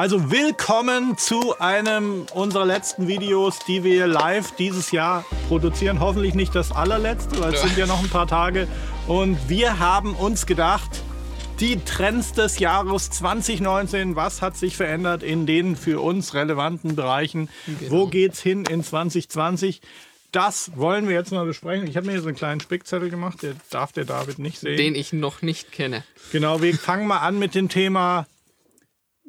Also willkommen zu einem unserer letzten Videos, die wir live dieses Jahr produzieren. Hoffentlich nicht das allerletzte, weil es sind ja noch ein paar Tage. Und wir haben uns gedacht, die Trends des Jahres 2019, was hat sich verändert in den für uns relevanten Bereichen? Genau. Wo geht's hin in 2020? Das wollen wir jetzt mal besprechen. Ich habe mir hier so einen kleinen Spickzettel gemacht, der darf der David nicht sehen. Den ich noch nicht kenne. Genau, wir fangen mal an mit dem Thema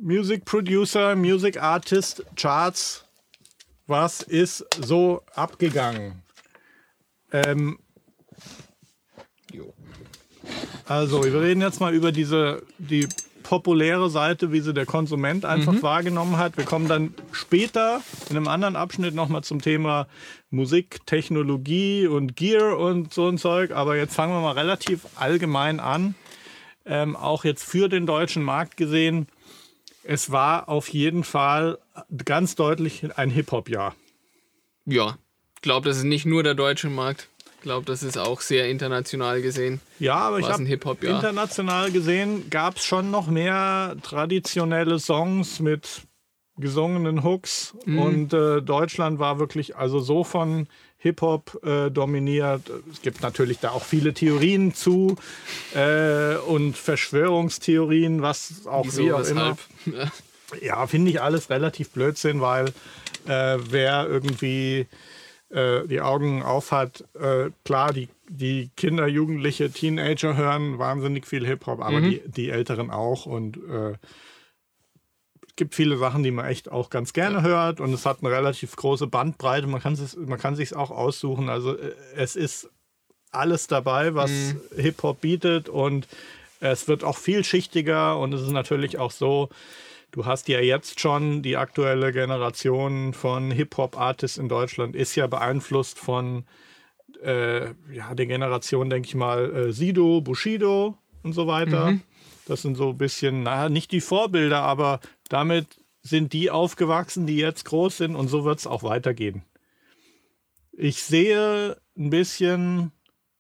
Music Producer, Music Artist, Charts. Was ist so abgegangen? Ähm, also, wir reden jetzt mal über diese die populäre Seite, wie sie der Konsument einfach wahrgenommen hat. Wir kommen dann später in einem anderen Abschnitt nochmal zum Thema Musik, Technologie und Gear und so ein Zeug. Aber jetzt fangen wir mal relativ allgemein an. Ähm, auch jetzt für den deutschen Markt gesehen. Es war auf jeden Fall ganz deutlich ein Hip-Hop-Jahr. Ja, ich glaube, das ist nicht nur der deutsche Markt. Ich glaube, das ist auch sehr international gesehen. Ja, aber ich War's habe ein Hip-Hop-Jahr? international gesehen, gab es schon noch mehr traditionelle Songs mit gesungenen Hooks Mhm. und äh, Deutschland war wirklich also so von Hip-Hop äh, dominiert. Es gibt natürlich da auch viele Theorien zu äh, und Verschwörungstheorien, was auch Wieso, wie auch immer. Ja, finde ich alles relativ Blödsinn, weil äh, wer irgendwie äh, die Augen auf hat, äh, klar, die, die Kinder, Jugendliche, Teenager hören wahnsinnig viel Hip-Hop, aber die, die Älteren auch. Und äh, gibt viele Sachen, die man echt auch ganz gerne hört und es hat eine relativ große Bandbreite. Man kann es man kann sich auch aussuchen. Also äh, es ist alles dabei, was Hip-Hop bietet und es wird auch vielschichtiger und es ist natürlich auch so, du hast ja jetzt schon die aktuelle Generation von Hip-Hop-Artists in Deutschland ist ja beeinflusst von äh, ja, der Generation, denke ich mal, äh, Sido, Bushido und so weiter. Das sind so ein bisschen, naja, nicht die Vorbilder, aber damit sind die aufgewachsen, die jetzt groß sind und so wird es auch weitergehen. Ich sehe ein bisschen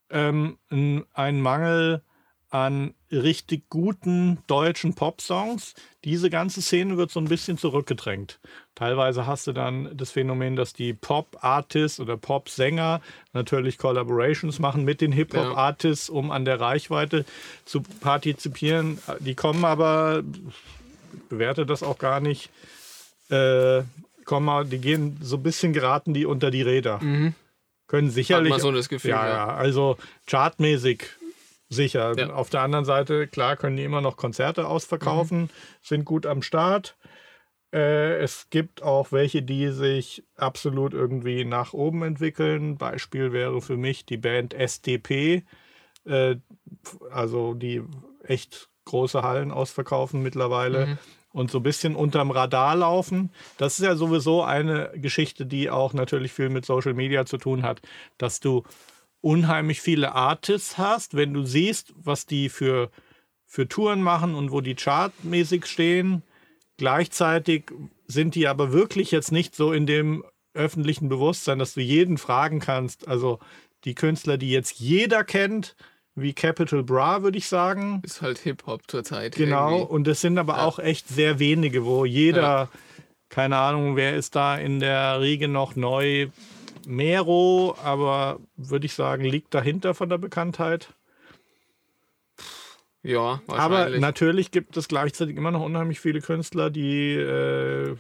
ähm, einen Mangel an richtig guten deutschen Popsongs. Diese ganze Szene wird so ein bisschen zurückgedrängt. Teilweise hast du dann das Phänomen, dass die Pop-Artists oder Pop-Sänger natürlich Collaborations machen mit den Hip-Hop-Artists, um an der Reichweite zu partizipieren. Die kommen aber, bewerte das auch gar nicht, äh, kommen, mal- die gehen so ein bisschen geraten die unter die Räder. Können sicherlich. Mhm. so das Gefühl, Ja, ja. also chartmäßig sicher. Ja. Auf der anderen Seite, klar, können die immer noch Konzerte ausverkaufen, sind gut am Start. Äh, es gibt auch welche, die sich absolut irgendwie nach oben entwickeln. Beispiel wäre für mich die Band SDP, äh, also die echt große Hallen ausverkaufen mittlerweile und so ein bisschen unterm Radar laufen. Das ist ja sowieso eine Geschichte, die auch natürlich viel mit Social Media zu tun hat, dass du unheimlich viele Artists hast, wenn du siehst, was die für, für Touren machen und wo die chartmäßig stehen. Gleichzeitig sind die aber wirklich jetzt nicht so in dem öffentlichen Bewusstsein, dass du jeden fragen kannst. Also die Künstler, die jetzt jeder kennt, wie Capital Bra, würde ich sagen. Ist halt Hip-Hop zurzeit. Genau, irgendwie. und es sind aber Ja. auch echt sehr wenige, wo jeder, Ja. keine Ahnung, wer ist da in der Riege noch neu? Mero, aber würde ich sagen, liegt dahinter von der Bekanntheit. Ja, Aber wahrscheinlich. natürlich gibt es gleichzeitig immer noch unheimlich viele Künstler, die äh,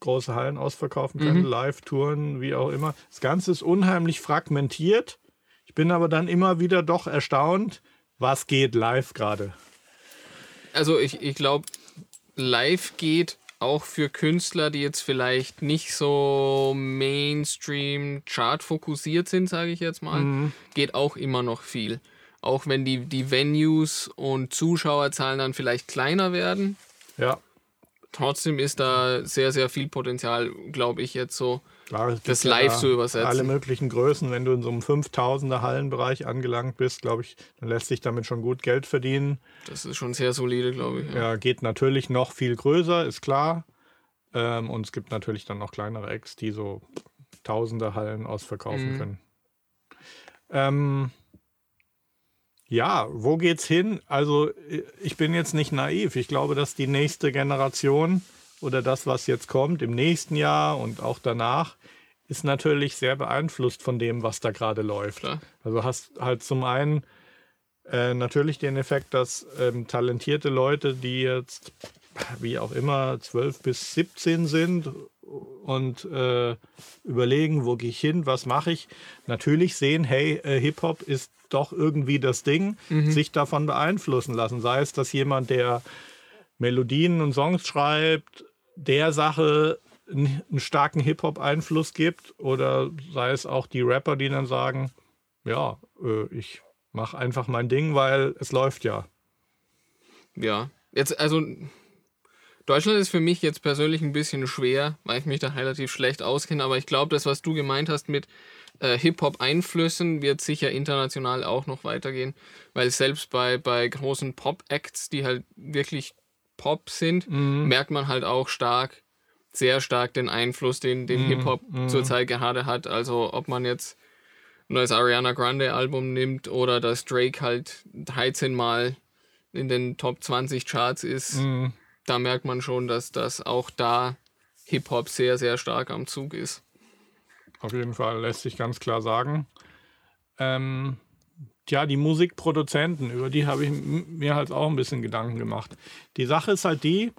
große Hallen ausverkaufen können, Mhm. Live-Touren, wie auch immer. Das Ganze ist unheimlich fragmentiert. Bin aber dann immer wieder doch erstaunt, was geht live gerade. Also ich, ich glaube, live geht auch für Künstler, die jetzt vielleicht nicht so Mainstream Chart fokussiert sind, sage ich jetzt mal, Mhm. geht auch immer noch viel. Auch wenn die, die Venues und Zuschauerzahlen dann vielleicht kleiner werden, Ja, trotzdem ist da sehr, sehr viel Potenzial, glaube ich, jetzt so. Klar, Das ja live da zu übersetzen. Alle möglichen Größen. Wenn du in so einem 5000er Hallenbereich angelangt bist, glaube ich, dann lässt sich damit schon gut Geld verdienen. Das ist schon sehr solide, glaube ich. Ja. Ja, geht natürlich noch viel größer, ist klar. Ähm, und es gibt natürlich dann noch kleinere Acts, die so Tausende Hallen ausverkaufen Mhm. können. Ähm, Ja, wo geht's hin? Also ich bin jetzt nicht naiv. Ich glaube, dass die nächste Generation oder das, was jetzt kommt im nächsten Jahr und auch danach, ist natürlich sehr beeinflusst von dem, was da gerade läuft. Klar. Also hast halt zum einen äh, natürlich den Effekt, dass ähm, talentierte Leute, die jetzt wie auch immer 12 bis 17 sind und äh, überlegen, wo gehe ich hin, was mache ich, natürlich sehen, hey, äh, Hip-Hop ist doch irgendwie das Ding, sich davon beeinflussen lassen. Sei es, dass jemand, der Melodien und Songs schreibt, der Sache einen starken Hip-Hop-Einfluss gibt oder sei es auch die Rapper, die dann sagen, ja, äh, ich mache einfach mein Ding, weil es läuft ja. Ja, jetzt, also Deutschland ist für mich jetzt persönlich ein bisschen schwer, weil ich mich da relativ schlecht auskenne, aber ich glaube, das, was du gemeint hast mit äh, Hip-Hop-Einflüssen, wird sicher international auch noch weitergehen, weil selbst bei, bei großen Pop-Acts, die halt wirklich Pop sind, merkt man halt auch stark, sehr stark den Einfluss, den, den Hip-Hop zurzeit gerade hat. Also ob man jetzt ein neues Ariana Grande Album nimmt oder dass Drake halt 13 Mal in den Top 20 Charts ist, da merkt man schon, dass das auch da Hip-Hop sehr, sehr stark am Zug ist. Auf jeden Fall lässt sich ganz klar sagen. Ähm, tja, die Musikproduzenten, über die habe ich mir halt auch ein bisschen Gedanken gemacht. Die Sache ist halt die,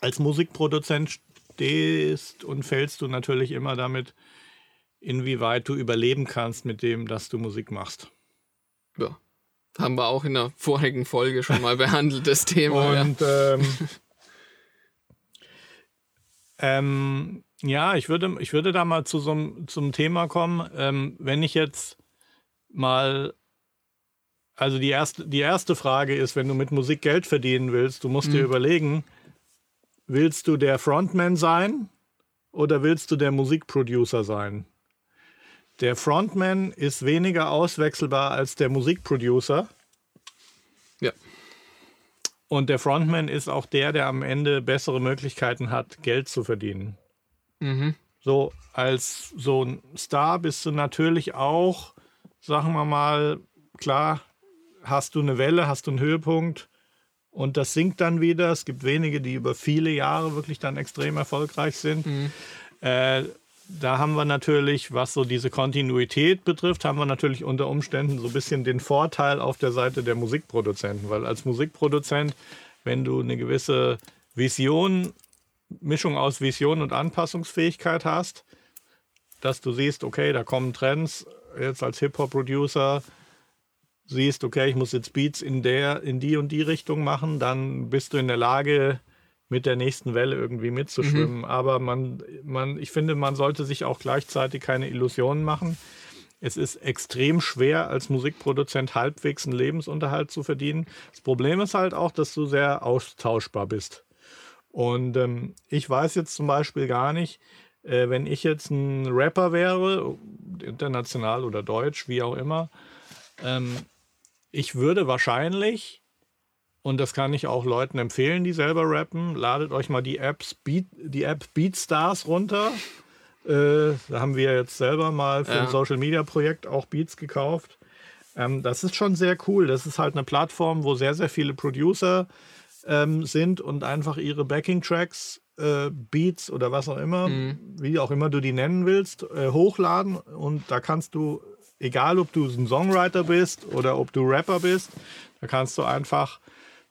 als Musikproduzent stehst und fällst du natürlich immer damit, inwieweit du überleben kannst mit dem, dass du Musik machst. Ja. Haben wir auch in der vorigen Folge schon mal behandelt, das Thema. ja. Und ähm, ähm, ja, ich würde, ich würde da mal zu so zum Thema kommen. Ähm, wenn ich jetzt mal, also die erste, die erste Frage ist, wenn du mit Musik Geld verdienen willst, du musst dir überlegen, willst du der Frontman sein oder willst du der Musikproducer sein? Der Frontman ist weniger auswechselbar als der Musikproducer. ja. Und der Frontman ist auch der, der am Ende bessere Möglichkeiten hat, Geld zu verdienen. Mhm. So, als so ein Star bist du natürlich auch, sagen wir mal, klar, hast du eine Welle, hast du einen Höhepunkt und das sinkt dann wieder. Es gibt wenige, die über viele Jahre wirklich dann extrem erfolgreich sind. Äh, da haben wir natürlich, was so diese Kontinuität betrifft, haben wir natürlich unter Umständen so ein bisschen den Vorteil auf der Seite der Musikproduzenten, weil als Musikproduzent, wenn du eine gewisse Vision, Mischung aus Vision und Anpassungsfähigkeit hast, dass du siehst, okay, da kommen Trends, jetzt als Hip-Hop-Producer siehst, okay, ich muss jetzt Beats in der, in die und die Richtung machen, dann bist du in der Lage, mit der nächsten Welle irgendwie mitzuschwimmen. Aber man, man, ich finde, man sollte sich auch gleichzeitig keine Illusionen machen. Es ist extrem schwer, als Musikproduzent halbwegs einen Lebensunterhalt zu verdienen. Das Problem ist halt auch, dass du sehr austauschbar bist. Und ähm, ich weiß jetzt zum Beispiel gar nicht, äh, wenn ich jetzt ein Rapper wäre, international oder deutsch, wie auch immer, ähm, ich würde wahrscheinlich, und das kann ich auch Leuten empfehlen, die selber rappen, ladet euch mal die, Apps Beat, die App Beatstars runter. Äh, da haben wir jetzt selber mal für Ja. ein Social Media Projekt auch Beats gekauft. Ähm, das ist schon sehr cool. Das ist halt eine Plattform, wo sehr, sehr viele Producer ähm, sind und einfach ihre Backing-Tracks, äh, Beats oder was auch immer, wie auch immer du die nennen willst, äh, hochladen. Und da kannst du, egal ob du ein Songwriter bist oder ob du Rapper bist, da kannst du einfach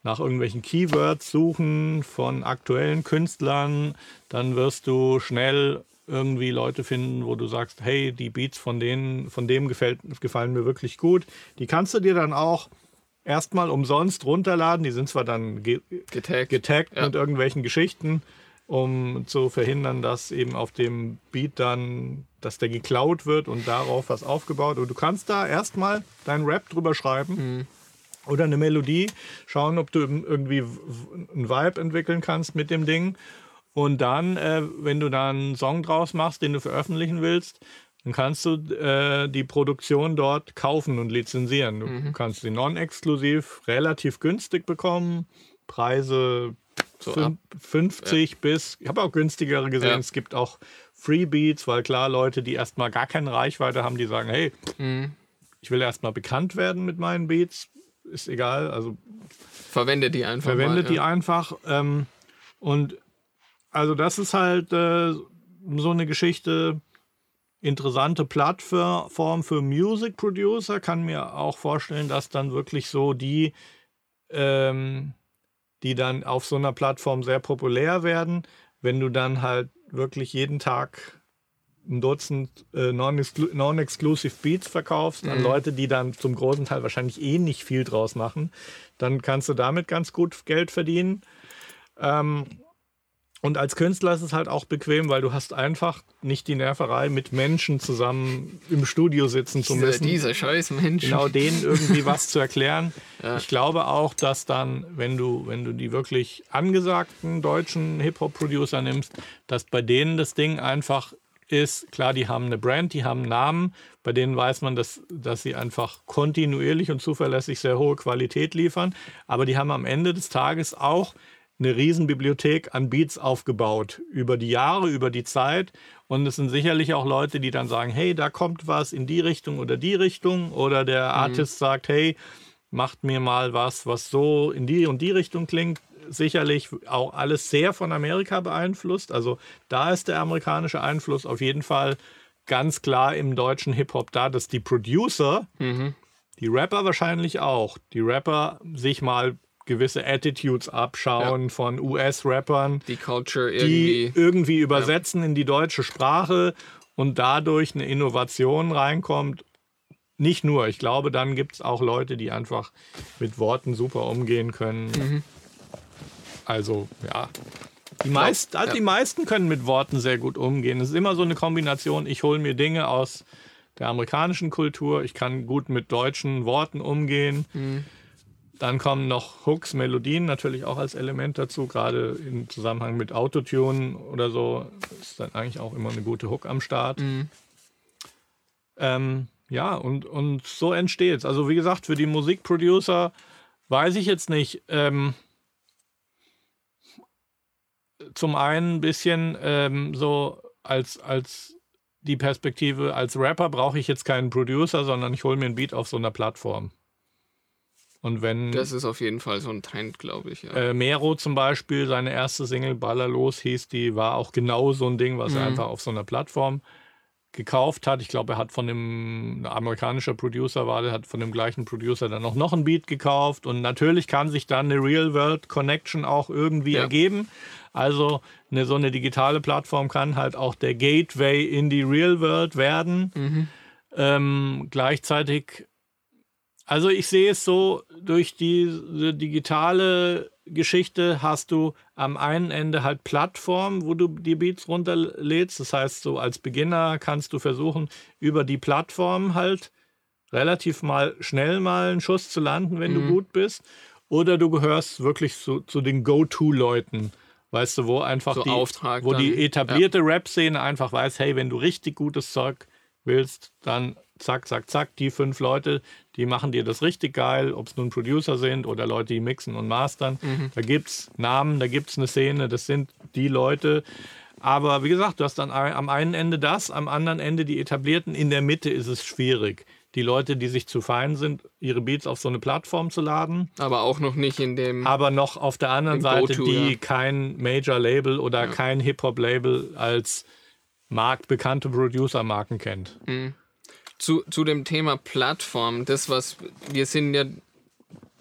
nach irgendwelchen Keywords suchen von aktuellen Künstlern. Dann wirst du schnell irgendwie Leute finden, wo du sagst, hey, die Beats von denen, von dem gefällt, gefallen mir wirklich gut. Die kannst du dir dann auch erstmal umsonst runterladen. Die sind zwar dann ge Getaggt. getaggt Ja. mit irgendwelchen Geschichten, um zu verhindern, dass eben auf dem Beat dann, dass der geklaut wird und darauf was aufgebaut. Und du kannst da erstmal deinen Rap drüber schreiben oder eine Melodie, schauen, ob du irgendwie einen Vibe entwickeln kannst mit dem Ding. Und dann, äh, wenn du da einen Song draus machst, den du veröffentlichen willst, dann kannst du äh, die Produktion dort kaufen und lizenzieren. Du kannst sie non-exklusiv relativ günstig bekommen. Preise So ab- 50 bis, ich habe auch günstigere gesehen. Ja. Es gibt auch Freebeats, weil klar, Leute, die erstmal gar keine Reichweite haben, die sagen, hey, ich will erstmal bekannt werden mit meinen Beats, ist egal, also Verwendet die einfach. verwendet mal, die ja. einfach. Ähm, und also das ist halt äh, so eine Geschichte, interessante Plattform für Music Producer. Kann mir auch vorstellen, dass dann wirklich so die, ähm, die dann auf so einer Plattform sehr populär werden, wenn du dann halt wirklich jeden Tag ein Dutzend äh, non-exclu- non-exclusive Beats verkaufst an Leute, die dann zum großen Teil wahrscheinlich eh nicht viel draus machen, dann kannst du damit ganz gut Geld verdienen. Ähm, und als Künstler ist es halt auch bequem, weil du hast einfach nicht die Nerverei, mit Menschen zusammen im Studio sitzen zu Dieser, müssen dieser scheiß Mensch. genau denen irgendwie was zu erklären. Ja. Ich glaube auch, dass dann, wenn du, wenn du die wirklich angesagten deutschen Hip-Hop-Producer nimmst, dass bei denen das Ding einfach ist, klar, die haben eine Brand, die haben einen Namen, bei denen weiß man, dass, dass sie einfach kontinuierlich und zuverlässig sehr hohe Qualität liefern, aber die haben am Ende des Tages auch eine Riesenbibliothek an Beats aufgebaut über die Jahre, über die Zeit. Und es sind sicherlich auch Leute, die dann sagen, hey, da kommt was in die Richtung oder die Richtung. Oder der Artist sagt, hey, macht mir mal was, was so in die und die Richtung klingt. Sicherlich auch alles sehr von Amerika beeinflusst. Also da ist der amerikanische Einfluss auf jeden Fall ganz klar im deutschen Hip-Hop da, dass die Producer Mhm. die Rapper wahrscheinlich auch. Die Rapper sich mal gewisse Attitudes abschauen von US-Rappern, Die Culture die irgendwie. irgendwie übersetzen in die deutsche Sprache und dadurch eine Innovation reinkommt. Nicht nur, ich glaube, dann gibt es auch Leute, die einfach mit Worten super umgehen können. Mhm. Also, ja. Die, meist, also ja. die meisten können mit Worten sehr gut umgehen. Es ist immer so eine Kombination, ich hole mir Dinge aus der amerikanischen Kultur, ich kann gut mit deutschen Worten umgehen. Mhm. Dann kommen noch Hooks, Melodien natürlich auch als Element dazu, gerade im Zusammenhang mit Autotune oder so ist dann eigentlich auch immer eine gute Hook am Start. Mhm. Ähm, ja, und, und so entsteht es. Also wie gesagt, für die Musikproducer weiß ich jetzt nicht. Ähm, zum einen ein bisschen ähm, so als, als die Perspektive, als Rapper brauche ich jetzt keinen Producer, sondern ich hole mir ein Beat auf so einer Plattform. Und wenn Das ist auf jeden Fall so ein Trend, glaube ich. Ja. äh, Mero zum Beispiel, seine erste Single Ballerlos hieß, die war auch genau so ein Ding, was er Mhm. einfach auf so einer Plattform gekauft hat. Ich glaube, er hat von dem ein amerikanischer Producer war, der hat von dem gleichen Producer dann auch noch ein Beat gekauft und natürlich kann sich dann eine Real World Connection auch irgendwie Ja. ergeben. Also eine, so eine digitale Plattform kann halt auch der Gateway in die Real World werden. Mhm. Ähm, gleichzeitig, also ich sehe es so, durch diese digitale Geschichte hast du am einen Ende halt Plattformen, wo du die Beats runterlädst. Das heißt, so als Beginner kannst du versuchen, über die Plattform halt relativ mal schnell mal einen Schuss zu landen, wenn du Mhm. gut bist. Oder du gehörst wirklich zu, zu den Go-To-Leuten. Weißt du, wo einfach So die, Auftrag wo dann, die etablierte Rap-Szene einfach weiß, hey, wenn du richtig gutes Zeug willst, dann zack, zack, zack, die fünf Leute, die machen dir das richtig geil, ob es nun Producer sind oder Leute, die mixen und mastern. Da gibt es Namen, da gibt es eine Szene, das sind die Leute. Aber wie gesagt, du hast dann am einen Ende das, am anderen Ende die etablierten, in der Mitte ist es schwierig. Die Leute, die sich zu fein sind, ihre Beats auf so eine Plattform zu laden, Aber auch noch nicht in dem. aber noch auf der anderen Seite, die ja. kein Major-Label oder kein Hip-Hop-Label als marktbekannte Producer-Marken kennt. Zu, zu dem Thema Plattform, das was wir sind ja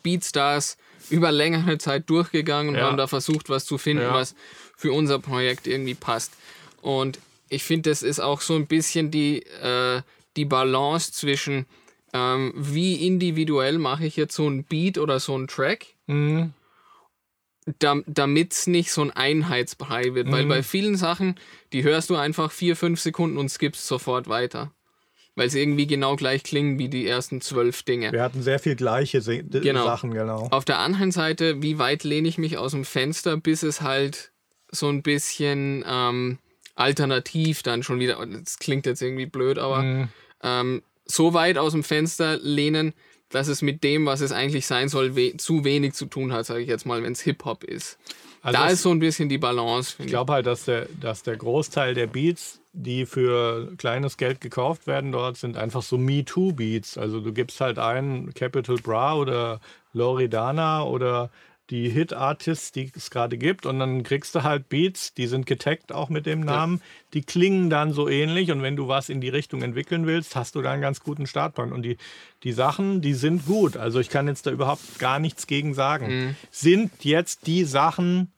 Beatstars über längere Zeit durchgegangen und Ja. haben da versucht, was zu finden, Ja. was für unser Projekt irgendwie passt. Und ich finde, das ist auch so ein bisschen die, äh, die Balance zwischen, ähm, wie individuell mache ich jetzt so ein Beat oder so ein Track, Mhm. damit es nicht so ein Einheitsbrei wird. Weil Mhm. bei vielen Sachen, die hörst du einfach vier, fünf Sekunden und skippst sofort weiter. Weil sie irgendwie genau gleich klingen wie die ersten zwölf Dinge. Wir hatten sehr viel gleiche Se Genau. Sachen, genau. Auf der anderen Seite, wie weit lehne ich mich aus dem Fenster, bis es halt so ein bisschen ähm, alternativ dann schon wieder, das klingt jetzt irgendwie blöd, aber Mhm. ähm, so weit aus dem Fenster lehnen, dass es mit dem, was es eigentlich sein soll, we zu wenig zu tun hat, sage ich jetzt mal, wenn es Hip-Hop ist. Also da ist so ein bisschen die Balance. Ich glaube halt, dass der, dass der Großteil der Beats, die für kleines Geld gekauft werden dort, sind einfach so Me-Too-Beats. Also du gibst halt ein Capital Bra oder Loredana oder die Hit-Artists, die es gerade gibt und dann kriegst du halt Beats, die sind getaggt auch mit dem Namen, die klingen dann so ähnlich und wenn du was in die Richtung entwickeln willst, hast du da einen ganz guten Startpunkt und die, die Sachen, die sind gut. Also ich kann jetzt da überhaupt gar nichts gegen sagen. Sind jetzt die Sachen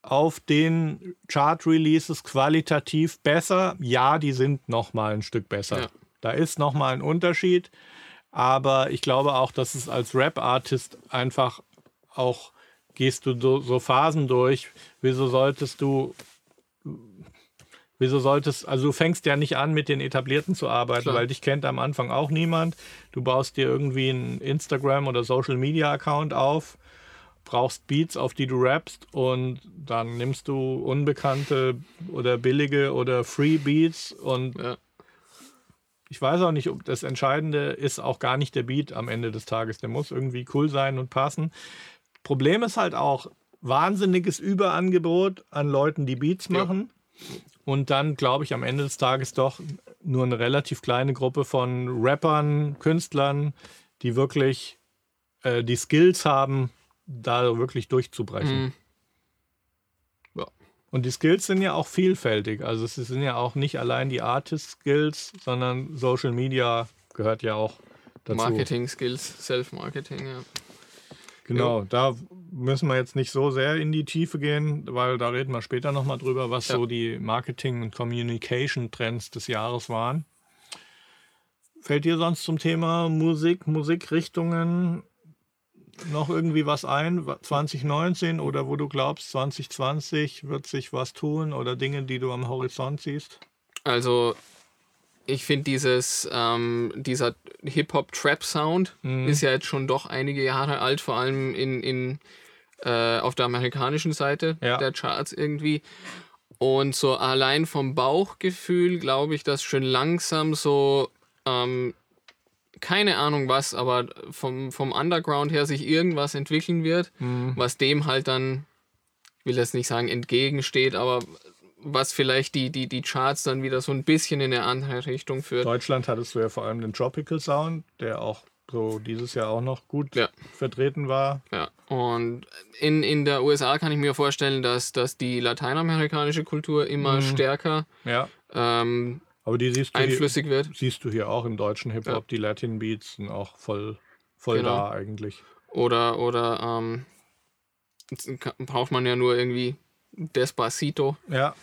auf den Chart-Releases qualitativ besser? Ja, die sind noch mal ein Stück besser. Ja. Da ist noch mal ein Unterschied, aber ich glaube auch, dass es als Rap-Artist einfach auch gehst du so, so Phasen durch. Wieso solltest du Wieso solltest, also du fängst ja nicht an, mit den Etablierten zu arbeiten, Klar. weil dich kennt am Anfang auch niemand. Du baust dir irgendwie einen Instagram- oder Social-Media-Account auf, brauchst Beats, auf die du rappst und dann nimmst du unbekannte oder billige oder Free Beats und Ja. ich weiß auch nicht, ob das Entscheidende ist auch gar nicht der Beat am Ende des Tages. Der muss irgendwie cool sein und passen. Problem ist halt auch wahnsinniges Überangebot an Leuten, die Beats Ja. machen. Und dann glaube ich am Ende des Tages doch nur eine relativ kleine Gruppe von Rappern, Künstlern, die wirklich äh, die Skills haben, da wirklich durchzubrechen. Mhm. Ja. Und die Skills sind ja auch vielfältig. Also es sind ja auch nicht allein die Artist-Skills, sondern Social Media gehört ja auch dazu. Marketing-Skills, Self-Marketing, ja. Genau, da müssen wir jetzt nicht so sehr in die Tiefe gehen, weil da reden wir später nochmal drüber, was Ja. so die Marketing- und Communication-Trends des Jahres waren. Fällt dir sonst zum Thema Musik, Musikrichtungen noch irgendwie was ein? 2019 oder wo du glaubst, 2020 wird sich was tun oder Dinge, die du am Horizont siehst? Also, ich finde dieses, ähm, dieser Hip-Hop-Trap-Sound Mhm. ist ja jetzt schon doch einige Jahre alt, vor allem in, in, äh, auf der amerikanischen Seite Ja. der Charts irgendwie. Und so allein vom Bauchgefühl glaube ich, dass schon langsam so, ähm, keine Ahnung was, aber vom, vom Underground her sich irgendwas entwickeln wird, Mhm. was dem halt dann, ich will jetzt nicht sagen entgegensteht, aber was vielleicht die, die, die Charts dann wieder so ein bisschen in eine andere Richtung führt. Deutschland hattest du ja vor allem den Tropical Sound, der auch so dieses Jahr auch noch gut Ja. vertreten war. Ja, und in, in der USA kann ich mir vorstellen, dass, dass die lateinamerikanische Kultur immer Mhm. stärker Ja, ähm, aber die siehst du, hier, einflüssig wird. siehst du hier auch im deutschen Hip-Hop. Ja. Die Latin Beats sind auch voll, voll Genau. da eigentlich. Oder, oder ähm, braucht man ja nur irgendwie Despacito. Ja,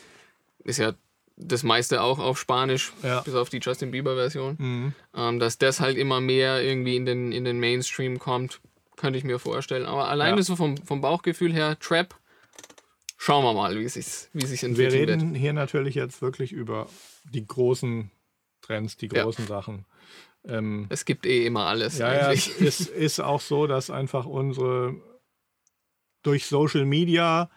Ist ja das meiste auch auf Spanisch, Ja. bis auf die Justin Bieber-Version. mhm. Ähm, dass das halt immer mehr irgendwie in den, in den Mainstream kommt, könnte ich mir vorstellen. Aber alleine Ja. so vom, vom Bauchgefühl her, Trap, schauen wir mal, wie sich wie sich's wir entwickeln wird. reden hier natürlich jetzt wirklich über die großen Trends, die Ja. großen Sachen. Ähm, Es gibt eh immer alles Ja, ja, es ist, ist auch so, dass einfach unsere durch Social Media,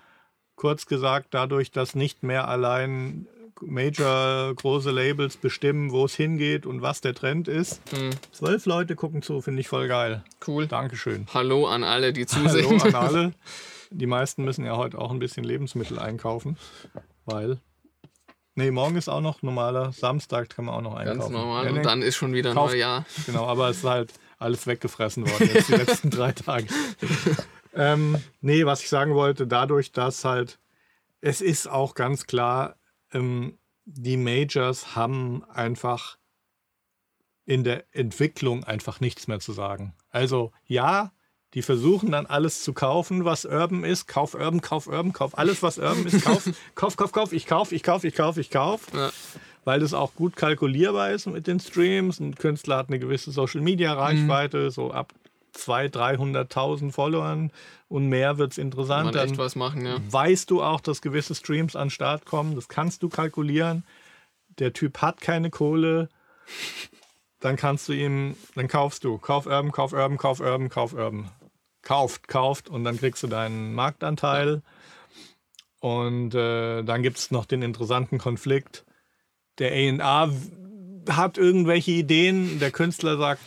kurz gesagt, dadurch, dass nicht mehr allein Major große Labels bestimmen, wo es hingeht und was der Trend ist. Hm, Zwölf Leute gucken zu, finde ich voll geil. cool. Dankeschön. Hallo an alle, die Hallo zusehen. an alle. Die meisten müssen ja heute auch ein bisschen Lebensmittel einkaufen, weil. Nee, morgen ist auch noch normaler Samstag, kann man auch noch einkaufen. Ganz normal. Nee, Und dann ist schon wieder Kauft- Neujahr. Genau, aber es ist halt alles weggefressen worden jetzt die letzten drei Tage. Ähm, nee, was ich sagen wollte, dadurch, dass halt, es ist auch ganz klar, ähm, die Majors haben einfach in der Entwicklung einfach nichts mehr zu sagen. Also ja, die versuchen dann alles zu kaufen, was Urban ist. Kauf Urban, kauf Urban, kauf alles, was Urban ist. Kauf, kauf, kauf, kauf, ich kauf, ich kauf, ich kauf, ich kauf Ja. weil das auch gut kalkulierbar ist mit den Streams. Ein Künstler hat eine gewisse Social-Media-Reichweite, so ab 200.000, 300.000 Followern und mehr wird es interessant. man echt Dann was machen, ja. weißt du auch, dass gewisse Streams an den Start kommen. Das kannst du kalkulieren. Der Typ hat keine Kohle. Dann kannst du ihm, dann kaufst du. Kauf Urban, kauf Urban, kauf Urban, kauf Urban. Kauft, kauft und dann kriegst du deinen Marktanteil. Und äh, dann gibt es noch den interessanten Konflikt. Der A&A hat irgendwelche Ideen. Der Künstler sagt,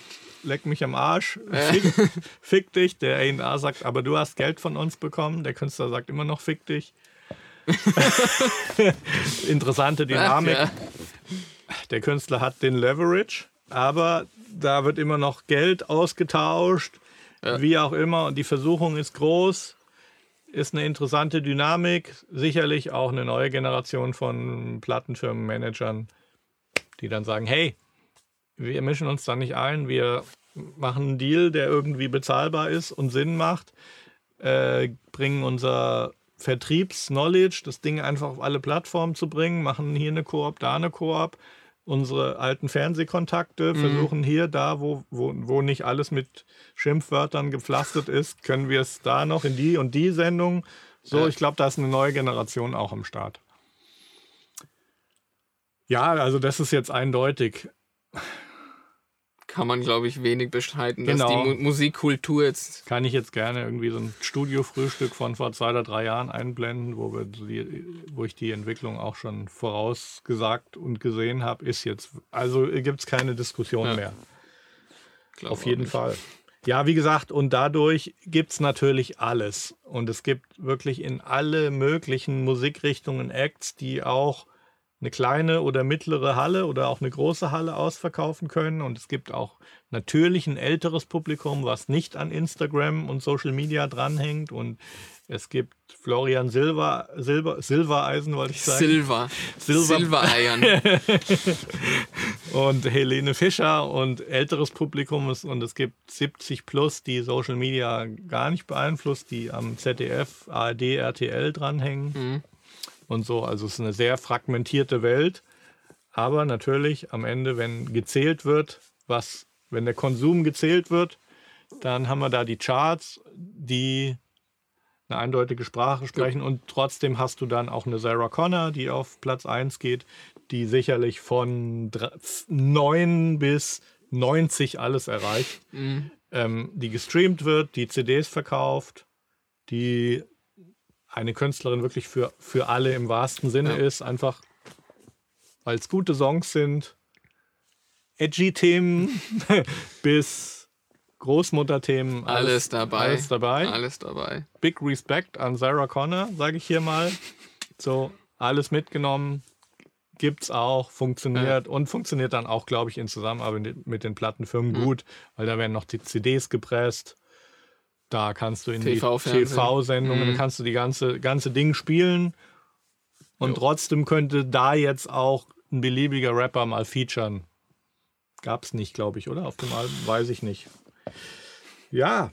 leck mich am Arsch, fick, fick dich. Der A&R sagt, aber du hast Geld von uns bekommen. Der Künstler sagt immer noch, fick dich. Interessante Dynamik. Ach, ja. Der Künstler hat den Leverage, aber da wird immer noch Geld ausgetauscht, wie auch immer. Und die Versuchung ist groß, ist eine interessante Dynamik. Sicherlich auch eine neue Generation von Plattenfirmenmanagern, die dann sagen: Hey, wir mischen uns da nicht ein, wir machen einen Deal, der irgendwie bezahlbar ist und Sinn macht, äh, bringen unser Vertriebs-Knowledge, das Ding einfach auf alle Plattformen zu bringen, machen hier eine Koop, da eine Koop, unsere alten Fernsehkontakte, versuchen hier, da, wo, wo, wo nicht alles mit Schimpfwörtern gepflastert ist, können wir es da noch in die und die Sendung. So, Ja. ich glaube, da ist eine neue Generation auch am Start. Ja, also das ist jetzt eindeutig. Kann man, glaube ich, wenig bestreiten, dass Genau. die Mu Musikkultur jetzt. Kann ich jetzt gerne irgendwie so ein Studiofrühstück von vor zwei oder drei Jahren einblenden, wo, wir die, wo ich die Entwicklung auch schon vorausgesagt und gesehen habe, ist jetzt, also gibt es keine Diskussion Ja. mehr. glaub Auf jeden nicht. Fall. Ja, wie gesagt, und dadurch gibt es natürlich alles. Und es gibt wirklich in alle möglichen Musikrichtungen Acts, die auch eine kleine oder mittlere Halle oder auch eine große Halle ausverkaufen können. Und es gibt auch natürlich ein älteres Publikum, was nicht an Instagram und Social Media dranhängt. Und es gibt Florian Silber, Silber, Silbereisen, wollte ich sagen. Silver. Silver- Silbereiern. und Helene Fischer und älteres Publikum ist, und es gibt 70 plus, die Social Media gar nicht beeinflusst, die am ZDF, ARD, RTL dranhängen und so. Also es ist eine sehr fragmentierte Welt. Aber natürlich am Ende, wenn gezählt wird, was, wenn der Konsum gezählt wird, dann haben wir da die Charts, die eine eindeutige Sprache sprechen und trotzdem hast du dann auch eine Sarah Connor, die auf Platz 1 geht, die sicherlich von dr- 9 bis 90 alles erreicht, ähm, die gestreamt wird, die CDs verkauft, die eine Künstlerin wirklich für, für alle im wahrsten Sinne Ja. ist, einfach weil es gute Songs sind, edgy Themen bis Großmutterthemen, Alles dabei. Alles dabei. Alles dabei. Big Respect an Sarah Connor, sage ich hier mal. So, alles mitgenommen, gibt's auch, funktioniert und funktioniert dann auch, glaube ich, in Zusammenarbeit mit den Plattenfirmen Mhm. gut, weil da werden noch die CDs gepresst. Da kannst du in die TV-Fernsehen. TV-Sendungen, Mhm. kannst du die ganze, ganze Ding spielen. Und Jo. trotzdem könnte da jetzt auch ein beliebiger Rapper mal featuren. Gab's nicht, glaube ich, oder? Auf dem Album, weiß ich nicht. Ja,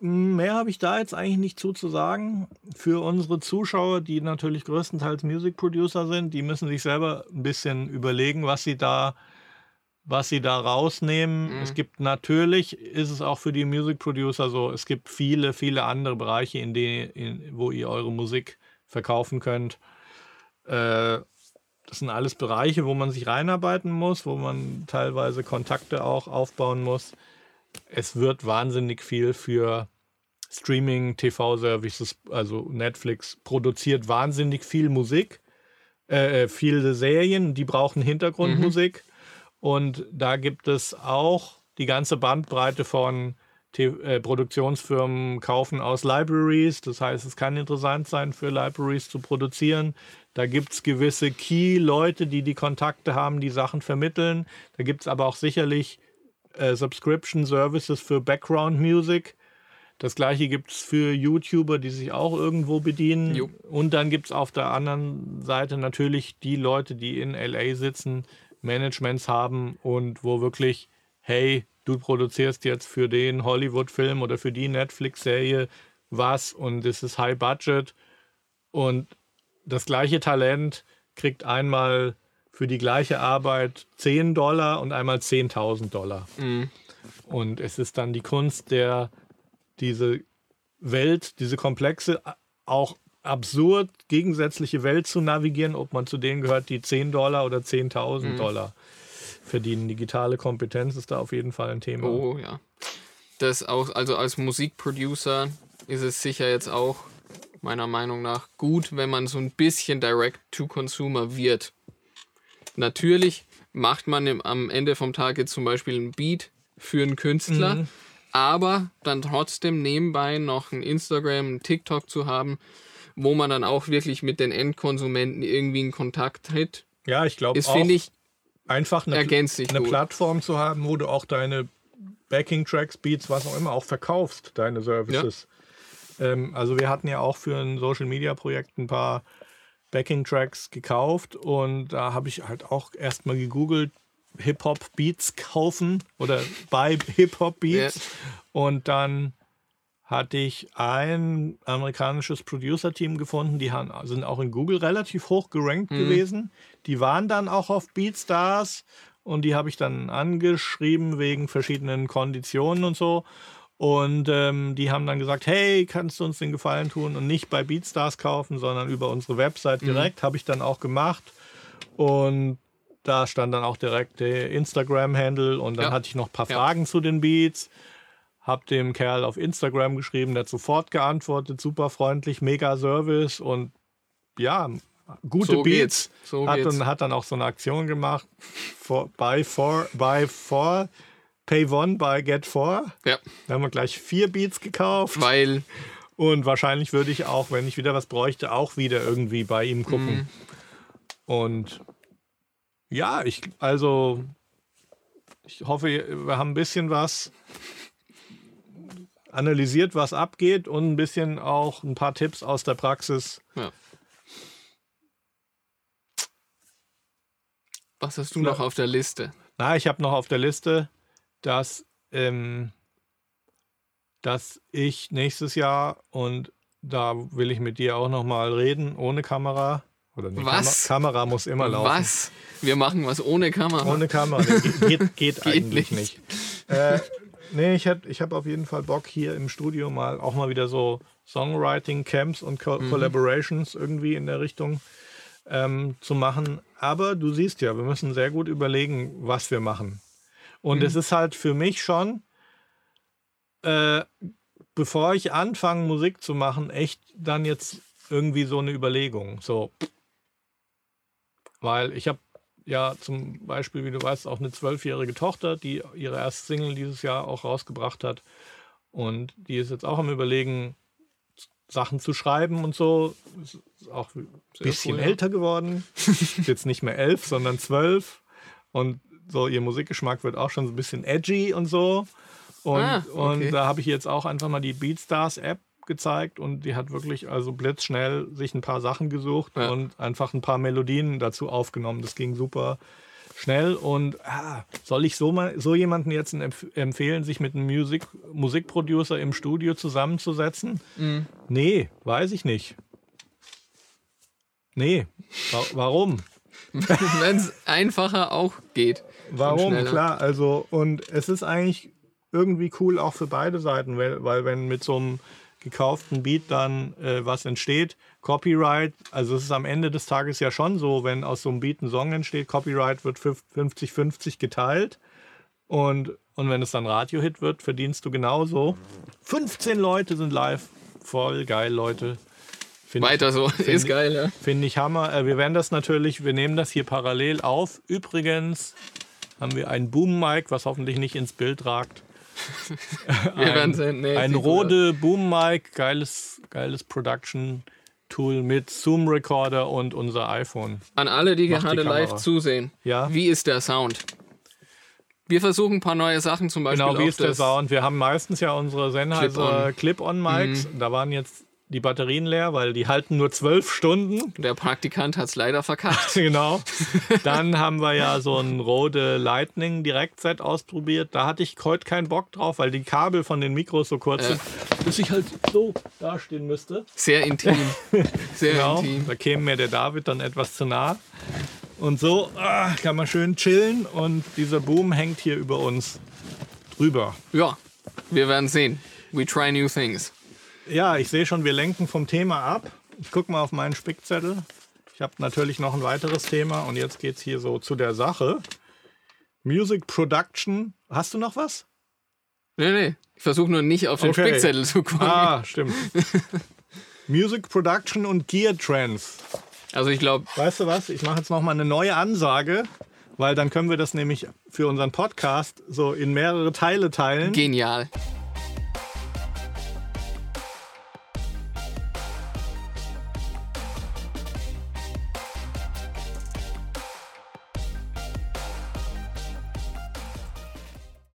mehr habe ich da jetzt eigentlich nicht zu zu sagen. Für unsere Zuschauer, die natürlich größtenteils Music Producer sind, die müssen sich selber ein bisschen überlegen, was sie da, was sie da rausnehmen. Es gibt natürlich, ist es auch für die Music Producer so, es gibt viele, viele andere Bereiche, in denen, in, wo ihr eure Musik verkaufen könnt. Äh, das sind alles Bereiche, wo man sich reinarbeiten muss, wo man teilweise Kontakte auch aufbauen muss. Es wird wahnsinnig viel für Streaming, TV-Services, also Netflix produziert wahnsinnig viel Musik, äh, äh, viele Serien, die brauchen Hintergrundmusik. Und da gibt es auch die ganze Bandbreite von äh, Produktionsfirmen kaufen aus Libraries. Das heißt, es kann interessant sein, für Libraries zu produzieren. Da gibt es gewisse Key-Leute, die die Kontakte haben, die Sachen vermitteln. Da gibt es aber auch sicherlich äh, Subscription Services für Background Music. Das gleiche gibt es für YouTuber, die sich auch irgendwo bedienen. Jo. Und dann gibt es auf der anderen Seite natürlich die Leute, die in LA sitzen, Managements haben und wo wirklich, hey, du produzierst jetzt für den Hollywood-Film oder für die Netflix-Serie was und es ist High Budget und das gleiche Talent kriegt einmal für die gleiche Arbeit 10 Dollar und einmal 10.000 Dollar. Und es ist dann die Kunst, der diese Welt, diese komplexe, auch absurd gegensätzliche Welt zu navigieren, ob man zu denen gehört, die 10 Dollar oder 10.000 Dollar verdienen. Digitale Kompetenz ist da auf jeden Fall ein Thema. Oh ja. Das auch, also als Musikproducer ist es sicher jetzt auch meiner Meinung nach gut, wenn man so ein bisschen Direct-to-Consumer wird. Natürlich macht man im, am Ende vom Tag jetzt zum Beispiel ein Beat für einen Künstler, aber dann trotzdem nebenbei noch ein Instagram, ein TikTok zu haben, wo man dann auch wirklich mit den Endkonsumenten irgendwie in Kontakt tritt, Ja, ich glaube ist, auch finde ich, einfach eine, eine. Plattform zu haben, wo du auch deine Backing-Tracks, Beats, was auch immer, auch verkaufst, deine Services. Ähm, also wir hatten ja auch für ein Social-Media-Projekt ein paar Backing-Tracks gekauft und da habe ich halt auch erstmal gegoogelt, Hip-Hop-Beats kaufen oder bei Hip-Hop-Beats und dann hatte ich ein amerikanisches Producer-Team gefunden, die haben, sind auch in Google relativ hoch gerankt gewesen. Die waren dann auch auf Beatstars und die habe ich dann angeschrieben wegen verschiedenen Konditionen und so. Und ähm, die haben dann gesagt, hey, kannst du uns den Gefallen tun und nicht bei Beatstars kaufen, sondern über unsere Website direkt. Habe ich dann auch gemacht. Und da stand dann auch direkt der Instagram-Handle und dann Ja. hatte ich noch ein paar Ja. Fragen zu den Beats. Hab dem Kerl auf Instagram geschrieben, der hat sofort geantwortet, super freundlich, mega Service und ja, gute So Beats. So hat, dann, hat dann auch so eine Aktion gemacht, for, buy four, buy four, pay one, buy get four. Ja, Da haben wir gleich vier Beats gekauft. weil Und wahrscheinlich würde ich auch, wenn ich wieder was bräuchte, auch wieder irgendwie bei ihm gucken. Mhm. Und ja, ich, also, ich hoffe, wir haben ein bisschen was analysiert, was abgeht und ein bisschen auch ein paar Tipps aus der Praxis. Ja. Was hast du noch auf der Liste? Na, ich habe noch auf der Liste, dass, ähm, dass ich nächstes Jahr und da will ich mit dir auch noch mal reden, ohne Kamera. Oder nee, Was? Kam Kamera muss immer laufen. Was? Wir machen was ohne Kamera. Ohne Kamera. Nee, geht, geht, eigentlich nicht. nicht. Äh, nee, ich, hätt- ich habe auf jeden Fall Bock, hier im Studio mal auch mal wieder so Songwriting-Camps und Co Mhm. Collaborations irgendwie in der Richtung ähm, zu machen. Aber du siehst ja, wir müssen sehr gut überlegen, was wir machen. Und Mhm. es ist halt für mich schon, äh, bevor ich anfange, Musik zu machen, echt dann jetzt irgendwie so eine Überlegung. So, weil ich habe ja zum Beispiel, wie du weißt, auch eine zwölfjährige Tochter, die ihre erste Single dieses Jahr auch rausgebracht hat. Und die ist jetzt auch am Überlegen, Sachen zu schreiben und so. Ist auch ein bisschen cool, ja. älter geworden. ist jetzt nicht mehr elf, sondern zwölf. Und so ihr Musikgeschmack wird auch schon so ein bisschen edgy und so. Und, Ah, okay. und da habe ich jetzt auch einfach mal die Beatstars App gezeigt und die hat wirklich also blitzschnell sich ein paar Sachen gesucht Ja. und einfach ein paar Melodien dazu aufgenommen. Das ging super schnell und ah, soll ich so mal so jemanden jetzt empf empfehlen, sich mit einem Musik Musikproducer im Studio zusammenzusetzen? Mhm. Nee, weiß ich nicht. Nee, Wa warum? Wenn es einfacher auch geht. Warum? Klar, also und es ist eigentlich irgendwie cool auch für beide Seiten, weil, weil wenn mit so einem gekauften Beat dann äh, was entsteht, Copyright, also es ist am Ende des Tages ja schon so, wenn aus so einem Beat ein Song entsteht, Copyright wird 50-50 geteilt und, und wenn es dann Radiohit wird, verdienst du genauso. 15 Leute sind live, voll geil, Leute. Find ich- Weiter so. find Ist ich- geil, ja. Finde ich Hammer. Äh, wir werden das natürlich, wir nehmen das hier parallel auf. Übrigens haben wir ein Boom-Mic, was hoffentlich nicht ins Bild ragt. Wir werden sehen. Nee, Ein Rode Boom-Mic, geiles, geiles Production-Tool mit Zoom-Recorder und unser iPhone. An alle, die Macht die gerade live zusehen. Ja. Wie ist der Sound? Wir versuchen ein paar neue Sachen, zum Beispiel Genau, wie ist der Sound? Wir haben meistens ja unsere Sennheiser Clip-on. Clip-On-Mics. Da waren jetzt die Batterien leer, weil die halten nur zwölf Stunden. Der Praktikant hat es leider verkackt. genau. Dann haben wir ja so ein Rode Lightning Direktset ausprobiert. Da hatte ich heute keinen Bock drauf, weil die Kabel von den Mikros so kurz sind, dass ich halt so dastehen müsste. Sehr intim. Sehr Genau. intim. Da käme mir der David dann etwas zu nah. Und so ah, kann man schön chillen und dieser Boom hängt hier über uns drüber. Ja, wir werden sehen. We try new things. Ja, ich sehe schon, wir lenken vom Thema ab. Ich gucke mal auf meinen Spickzettel. Ich habe natürlich noch ein weiteres Thema und jetzt geht es hier so zu der Sache. Music Production. Hast du noch was? Nee, nee. Ich versuche nur nicht auf den Okay. Spickzettel zu kommen. Ah, stimmt. Music Production und Gear Trends. Also ich glaube, Weißt du was? Ich mache jetzt noch mal eine neue Ansage, weil dann können wir das nämlich für unseren Podcast so in mehrere Teile teilen. Genial.